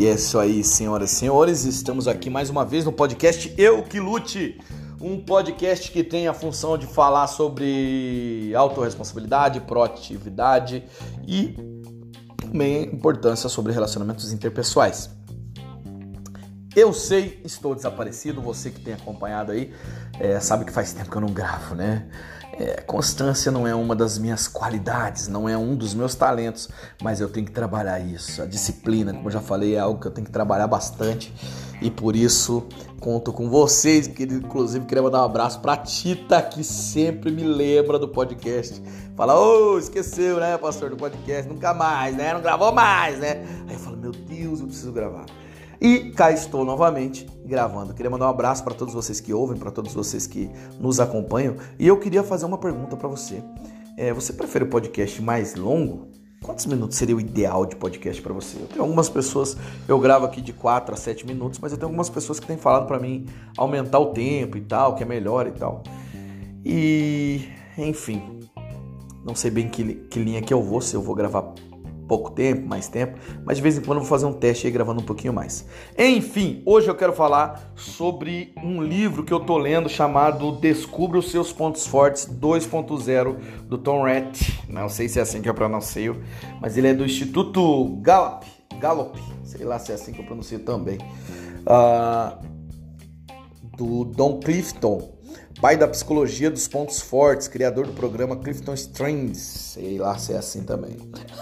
E é isso aí, senhoras e senhores. Estamos aqui mais uma vez no podcast Eu Que Lute. Um podcast que tem a função de falar sobre autorresponsabilidade, proatividade e também importância sobre relacionamentos interpessoais. Eu sei, estou desaparecido. Você que tem acompanhado aí é, sabe que faz tempo que eu não gravo, né? É, constância não é uma das minhas qualidades, não é um dos meus talentos, mas eu tenho que trabalhar isso. A disciplina, como eu já falei, é algo que eu tenho que trabalhar bastante e por isso conto com vocês. Que, inclusive, queria mandar um abraço pra Tita, que sempre me lembra do podcast. Fala, ô, oh, esqueceu, né, pastor, do podcast? Nunca mais, né? Não gravou mais, né? Aí eu falo, meu Deus, eu preciso gravar. E cá estou novamente gravando. Queria mandar um abraço para todos vocês que ouvem, para todos vocês que nos acompanham. E eu queria fazer uma pergunta para você. É, você prefere o podcast mais longo? Quantos minutos seria o ideal de podcast para você? Eu tenho algumas pessoas, eu gravo aqui de 4 a 7 minutos, mas eu tenho algumas pessoas que têm falado para mim aumentar o tempo e tal, que é melhor e tal. E, enfim, não sei bem que, que linha que eu vou, se eu vou gravar pouco tempo, mais tempo, mas de vez em quando eu vou fazer um teste aí gravando um pouquinho mais. Enfim, hoje eu quero falar sobre um livro que eu tô lendo chamado Descubra os seus pontos fortes 2.0 do Tom Rath. Não sei se é assim que eu pronuncio, mas ele é do Instituto Gallup, Gallup, sei lá se é assim que eu pronuncio também. Uh, do Don Clifton pai da psicologia dos pontos fortes, criador do programa Clifton Strings, sei lá se é assim também.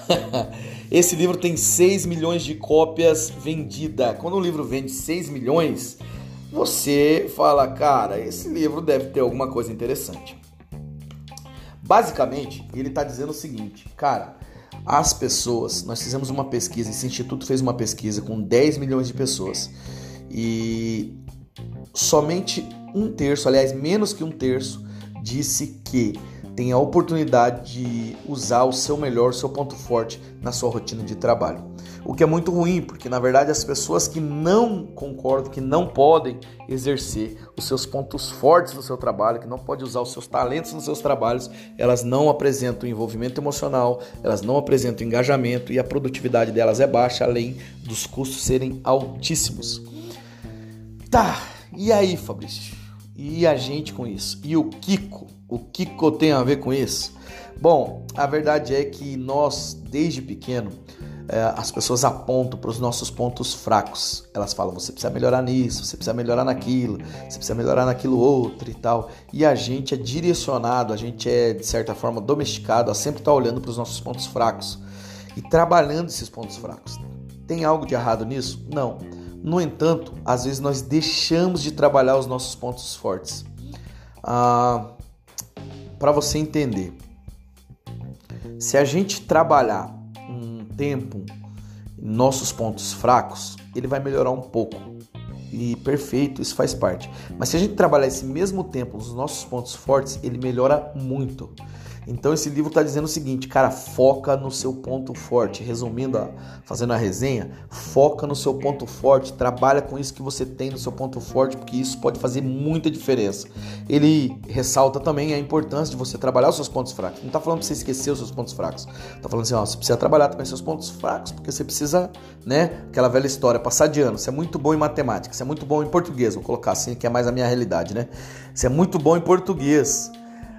Esse livro tem 6 milhões de cópias vendidas. Quando um livro vende 6 milhões, você fala, cara, esse livro deve ter alguma coisa interessante. Basicamente, ele está dizendo o seguinte, cara, as pessoas, nós fizemos uma pesquisa, esse instituto fez uma pesquisa com 10 milhões de pessoas e somente um terço, aliás, menos que um terço, disse que tem a oportunidade de usar o seu melhor, o seu ponto forte na sua rotina de trabalho. O que é muito ruim, porque na verdade as pessoas que não concordam, que não podem exercer os seus pontos fortes no seu trabalho, que não podem usar os seus talentos nos seus trabalhos, elas não apresentam envolvimento emocional, elas não apresentam engajamento e a produtividade delas é baixa, além dos custos serem altíssimos. Tá, e aí, Fabrício? E a gente com isso? E o Kiko? O Kiko tem a ver com isso? Bom, a verdade é que nós, desde pequeno, é, as pessoas apontam para os nossos pontos fracos. Elas falam: você precisa melhorar nisso, você precisa melhorar naquilo, você precisa melhorar naquilo outro e tal. E a gente é direcionado, a gente é, de certa forma, domesticado a sempre estar olhando para os nossos pontos fracos e trabalhando esses pontos fracos. Tem algo de errado nisso? Não. No entanto, às vezes nós deixamos de trabalhar os nossos pontos fortes. Ah, Para você entender, se a gente trabalhar um tempo em nossos pontos fracos, ele vai melhorar um pouco. E perfeito, isso faz parte. Mas se a gente trabalhar esse mesmo tempo nos nossos pontos fortes, ele melhora muito. Então esse livro está dizendo o seguinte, cara, foca no seu ponto forte. Resumindo, a, fazendo a resenha, foca no seu ponto forte, trabalha com isso que você tem no seu ponto forte, porque isso pode fazer muita diferença. Ele ressalta também a importância de você trabalhar os seus pontos fracos. Não está falando para você esquecer os seus pontos fracos. Está falando assim, ó, você precisa trabalhar também seus pontos fracos, porque você precisa, né, aquela velha história, passar de ano. Você é muito bom em matemática, você é muito bom em português, vou colocar assim, que é mais a minha realidade, né? Você é muito bom em português.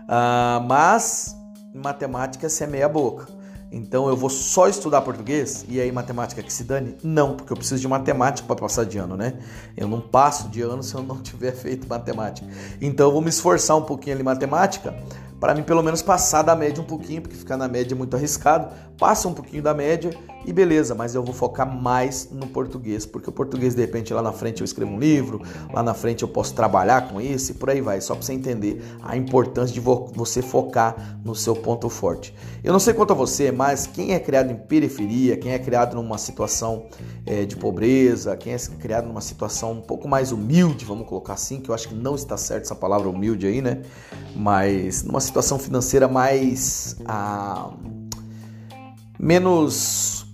Uh, mas em matemática você é meia boca. Então eu vou só estudar português e aí matemática que se dane? Não, porque eu preciso de matemática para passar de ano, né? Eu não passo de ano se eu não tiver feito matemática. Então eu vou me esforçar um pouquinho ali em matemática para mim pelo menos passar da média um pouquinho, porque ficar na média é muito arriscado. Passa um pouquinho da média e beleza, mas eu vou focar mais no português, porque o português de repente lá na frente eu escrevo um livro, lá na frente eu posso trabalhar com isso e por aí vai, só para você entender a importância de você focar no seu ponto forte. Eu não sei quanto a você, mas quem é criado em periferia, quem é criado numa situação é, de pobreza, quem é criado numa situação um pouco mais humilde, vamos colocar assim, que eu acho que não está certo essa palavra humilde aí, né? Mas numa situação financeira mais. Ah, menos.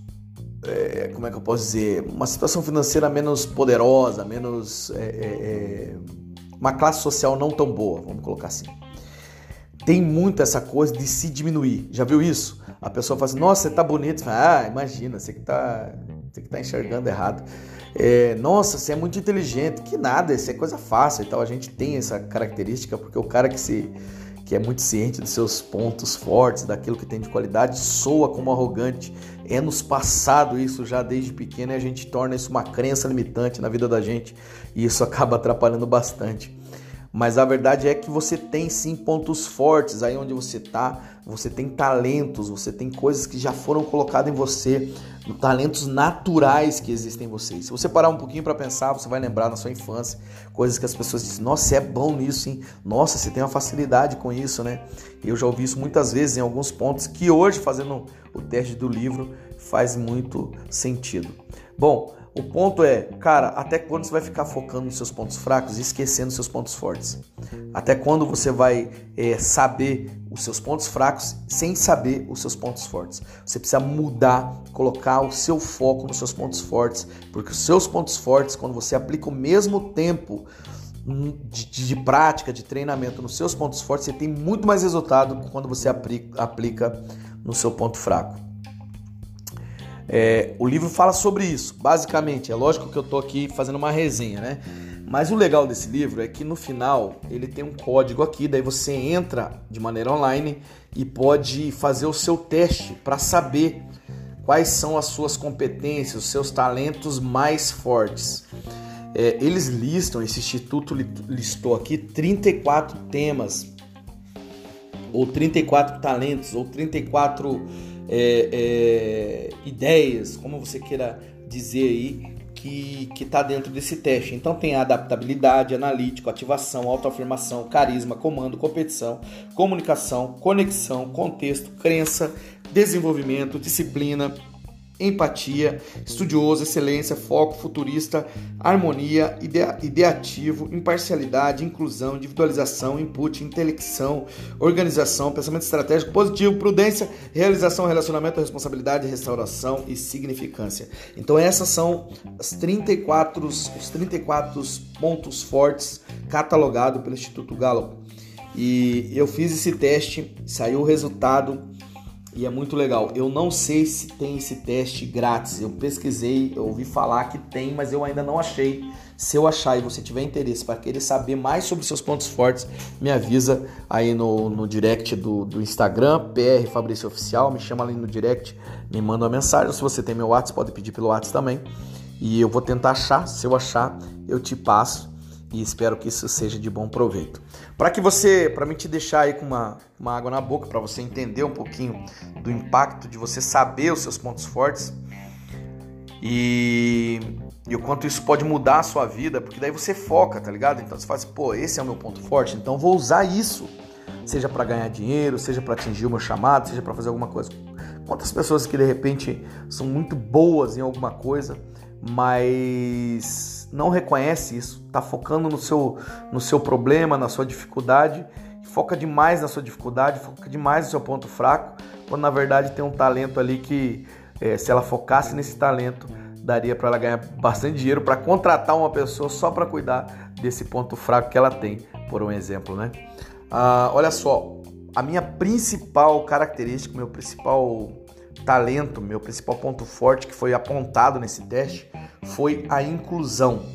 É, como é que eu posso dizer? Uma situação financeira menos poderosa, menos. É, é, é, uma classe social não tão boa, vamos colocar assim. Tem muito essa coisa de se diminuir. Já viu isso? A pessoa fala assim: Nossa, você tá bonito. Fala, ah, imagina, você que tá Você que está enxergando errado. É, nossa, você é muito inteligente. Que nada, isso é coisa fácil e tal. A gente tem essa característica porque o cara que se que é muito ciente dos seus pontos fortes, daquilo que tem de qualidade, soa como arrogante. É nos passado isso já desde pequeno e a gente torna isso uma crença limitante na vida da gente e isso acaba atrapalhando bastante. Mas a verdade é que você tem sim pontos fortes aí onde você está, você tem talentos, você tem coisas que já foram colocadas em você, talentos naturais que existem em você. Se você parar um pouquinho para pensar, você vai lembrar na sua infância coisas que as pessoas dizem: "Nossa, você é bom nisso, hein? Nossa, você tem uma facilidade com isso, né?". Eu já ouvi isso muitas vezes em alguns pontos que hoje fazendo o teste do livro faz muito sentido. Bom, o ponto é, cara, até quando você vai ficar focando nos seus pontos fracos e esquecendo os seus pontos fortes? Até quando você vai é, saber os seus pontos fracos sem saber os seus pontos fortes? Você precisa mudar, colocar o seu foco nos seus pontos fortes, porque os seus pontos fortes, quando você aplica o mesmo tempo de, de, de prática, de treinamento nos seus pontos fortes, você tem muito mais resultado quando você aplica no seu ponto fraco. É, o livro fala sobre isso, basicamente. É lógico que eu estou aqui fazendo uma resenha, né? Mas o legal desse livro é que no final ele tem um código aqui, daí você entra de maneira online e pode fazer o seu teste para saber quais são as suas competências, os seus talentos mais fortes. É, eles listam, esse instituto listou aqui 34 temas, ou 34 talentos, ou 34 é, é, ideias, como você queira dizer aí, que está dentro desse teste. Então tem a adaptabilidade, analítico, ativação, autoafirmação, carisma, comando, competição, comunicação, conexão, contexto, crença, desenvolvimento, disciplina, empatia, estudioso, excelência, foco, futurista, harmonia, idea, ideativo, imparcialidade, inclusão, individualização, input, intelecção, organização, pensamento estratégico, positivo, prudência, realização, relacionamento, responsabilidade, restauração e significância. Então essas são as 34, os 34 pontos fortes catalogados pelo Instituto Gallup. E eu fiz esse teste, saiu o resultado e é muito legal. Eu não sei se tem esse teste grátis. Eu pesquisei, eu ouvi falar que tem, mas eu ainda não achei. Se eu achar e você tiver interesse para querer saber mais sobre seus pontos fortes, me avisa aí no, no direct do, do Instagram, PR Fabrício Oficial, me chama ali no direct, me manda uma mensagem. Se você tem meu WhatsApp, pode pedir pelo WhatsApp também. E eu vou tentar achar. Se eu achar, eu te passo e espero que isso seja de bom proveito. Para que você, para me te deixar aí com uma, uma água na boca, para você entender um pouquinho do impacto de você saber os seus pontos fortes e, e o quanto isso pode mudar a sua vida, porque daí você foca, tá ligado? Então você fala assim, pô, esse é o meu ponto forte, então vou usar isso, seja para ganhar dinheiro, seja para atingir o meu chamado, seja para fazer alguma coisa. Quantas pessoas que de repente são muito boas em alguma coisa, mas não reconhece isso, está focando no seu, no seu problema, na sua dificuldade, foca demais na sua dificuldade, foca demais no seu ponto fraco, quando na verdade tem um talento ali que, é, se ela focasse nesse talento, daria para ela ganhar bastante dinheiro para contratar uma pessoa só para cuidar desse ponto fraco que ela tem, por um exemplo, né? Ah, olha só, a minha principal característica, meu principal talento, meu principal ponto forte que foi apontado nesse teste foi a inclusão.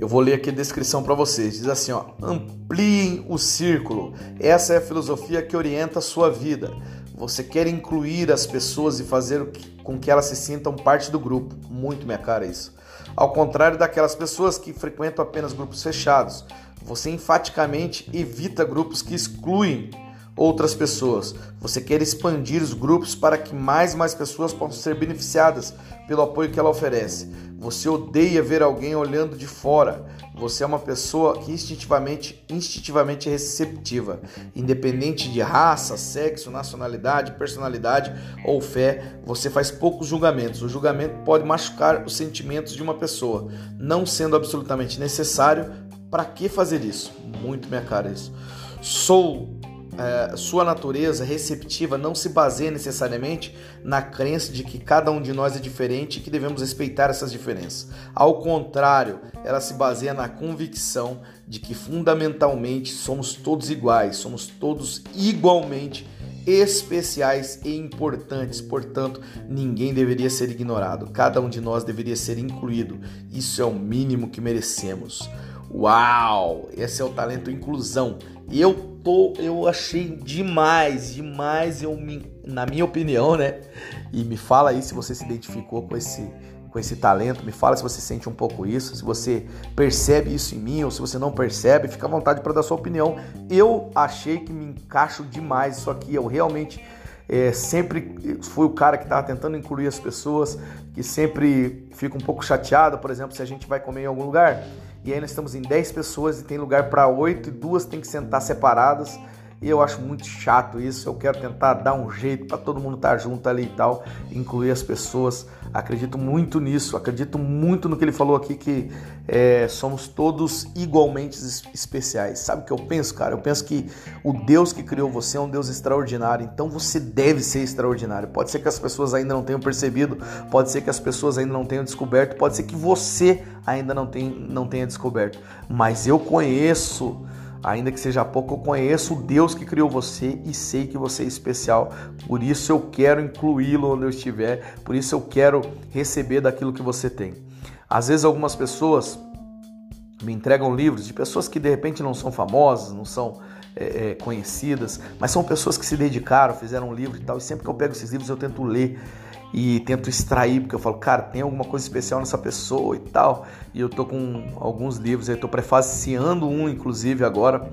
Eu vou ler aqui a descrição para vocês. Diz assim, ó: ampliem o círculo. Essa é a filosofia que orienta a sua vida. Você quer incluir as pessoas e fazer com que elas se sintam parte do grupo. Muito minha cara isso. Ao contrário daquelas pessoas que frequentam apenas grupos fechados, você enfaticamente evita grupos que excluem outras pessoas. Você quer expandir os grupos para que mais e mais pessoas possam ser beneficiadas pelo apoio que ela oferece. Você odeia ver alguém olhando de fora. Você é uma pessoa que instintivamente, instintivamente é receptiva, independente de raça, sexo, nacionalidade, personalidade ou fé. Você faz poucos julgamentos. O julgamento pode machucar os sentimentos de uma pessoa, não sendo absolutamente necessário. Para que fazer isso? Muito minha cara isso. Sou é, sua natureza receptiva não se baseia necessariamente na crença de que cada um de nós é diferente e que devemos respeitar essas diferenças. Ao contrário, ela se baseia na convicção de que fundamentalmente somos todos iguais, somos todos igualmente especiais e importantes, portanto, ninguém deveria ser ignorado. Cada um de nós deveria ser incluído. Isso é o mínimo que merecemos. Uau! Esse é o talento inclusão. Eu tô, eu achei demais, demais, eu me, na minha opinião, né? E me fala aí se você se identificou com esse com esse talento, me fala se você sente um pouco isso, se você percebe isso em mim ou se você não percebe, fica à vontade para dar sua opinião. Eu achei que me encaixo demais isso aqui, eu realmente é, sempre fui o cara que estava tentando incluir as pessoas, que sempre fica um pouco chateado, por exemplo, se a gente vai comer em algum lugar e aí nós estamos em 10 pessoas e tem lugar para 8 e duas tem que sentar separadas e eu acho muito chato isso. Eu quero tentar dar um jeito para todo mundo estar tá junto ali e tal, incluir as pessoas. Acredito muito nisso, acredito muito no que ele falou aqui, que é, somos todos igualmente especiais. Sabe o que eu penso, cara? Eu penso que o Deus que criou você é um Deus extraordinário, então você deve ser extraordinário. Pode ser que as pessoas ainda não tenham percebido, pode ser que as pessoas ainda não tenham descoberto, pode ser que você ainda não não tenha descoberto, mas eu conheço Ainda que seja pouco, eu conheço o Deus que criou você e sei que você é especial. Por isso eu quero incluí-lo onde eu estiver. Por isso eu quero receber daquilo que você tem. Às vezes algumas pessoas me entregam livros de pessoas que de repente não são famosas, não são é, é, conhecidas, mas são pessoas que se dedicaram, fizeram um livro e tal. E sempre que eu pego esses livros eu tento ler e tento extrair, porque eu falo, cara, tem alguma coisa especial nessa pessoa e tal. E eu tô com alguns livros, eu tô prefaciando um, inclusive, agora.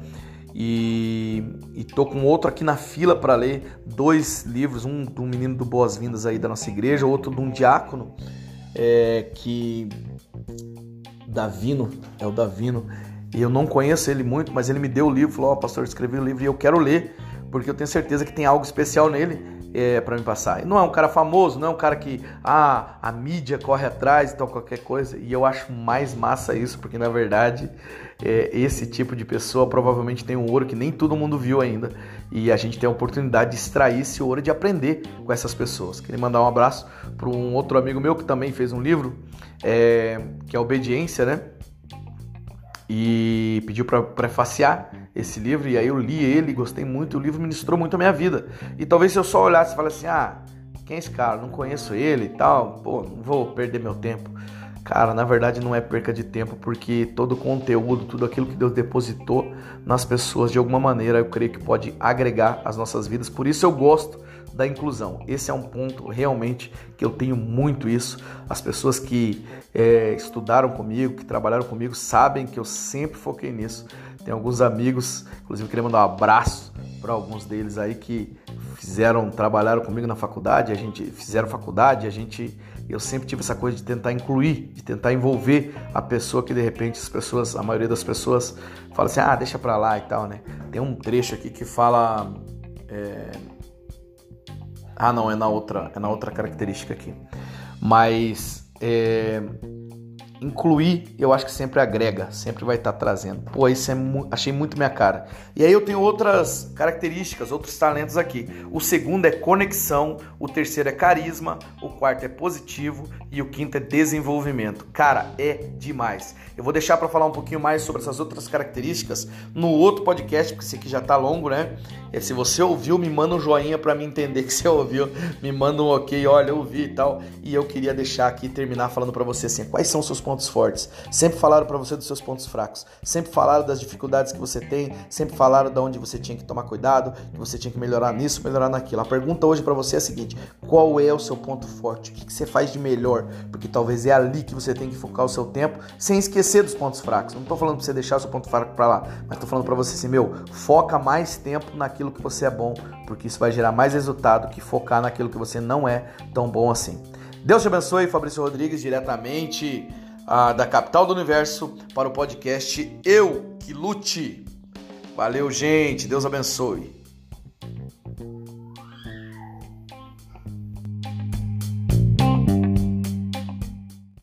E, e tô com outro aqui na fila para ler, dois livros, um do menino do Boas-Vindas aí da nossa igreja, outro de um diácono, é, que... Davino, é o Davino, e eu não conheço ele muito, mas ele me deu o livro, falou, ó, oh, pastor, escrevi o livro e eu quero ler, porque eu tenho certeza que tem algo especial nele é, para me passar. Não é um cara famoso, não é um cara que ah, a mídia corre atrás e tal, qualquer coisa. E eu acho mais massa isso, porque na verdade é, esse tipo de pessoa provavelmente tem um ouro que nem todo mundo viu ainda. E a gente tem a oportunidade de extrair esse ouro e de aprender com essas pessoas. Queria mandar um abraço para um outro amigo meu que também fez um livro, é, que é Obediência, né? E pediu para prefaciar esse livro e aí eu li ele, gostei muito, o livro ministrou muito a minha vida. E talvez se eu só olhasse e falasse assim: "Ah, quem é esse cara? Não conheço ele e tal, pô, não vou perder meu tempo". Cara, na verdade não é perca de tempo, porque todo o conteúdo, tudo aquilo que Deus depositou nas pessoas de alguma maneira, eu creio que pode agregar as nossas vidas. Por isso eu gosto da inclusão. Esse é um ponto realmente que eu tenho muito isso. As pessoas que é, estudaram comigo, que trabalharam comigo, sabem que eu sempre foquei nisso. Tem alguns amigos, inclusive queria mandar um abraço para alguns deles aí que fizeram, trabalharam comigo na faculdade, a gente fizeram faculdade, a gente eu sempre tive essa coisa de tentar incluir, de tentar envolver a pessoa que de repente as pessoas, a maioria das pessoas fala assim: "Ah, deixa para lá" e tal, né? Tem um trecho aqui que fala é... Ah, não, é na outra, é na outra característica aqui. Mas é incluir, eu acho que sempre agrega, sempre vai estar tá trazendo. Pô, isso é mu achei muito minha cara. E aí eu tenho outras características, outros talentos aqui. O segundo é conexão, o terceiro é carisma, o quarto é positivo e o quinto é desenvolvimento. Cara, é demais. Eu vou deixar para falar um pouquinho mais sobre essas outras características no outro podcast, porque esse aqui já tá longo, né? E se você ouviu, me manda um joinha para me entender que você ouviu, me manda um OK, olha, eu ouvi e tal. E eu queria deixar aqui terminar falando para você assim, quais são os seus pontos fortes. Sempre falaram para você dos seus pontos fracos. Sempre falaram das dificuldades que você tem. Sempre falaram de onde você tinha que tomar cuidado, que você tinha que melhorar nisso, melhorar naquilo. A pergunta hoje para você é a seguinte: qual é o seu ponto forte? O que, você faz de melhor? Porque talvez é ali que você tem que focar o seu tempo, sem esquecer dos pontos fracos. Não estou falando para você deixar o seu ponto fraco para lá, mas estou falando para você assim, meu, foca mais tempo naquilo que você é bom, porque isso vai gerar mais resultado que focar naquilo que você não é tão bom assim. Deus te abençoe, Fabrício Rodrigues, diretamente da capital do universo para o podcast Eu Que Lute. Valeu, gente. Deus abençoe.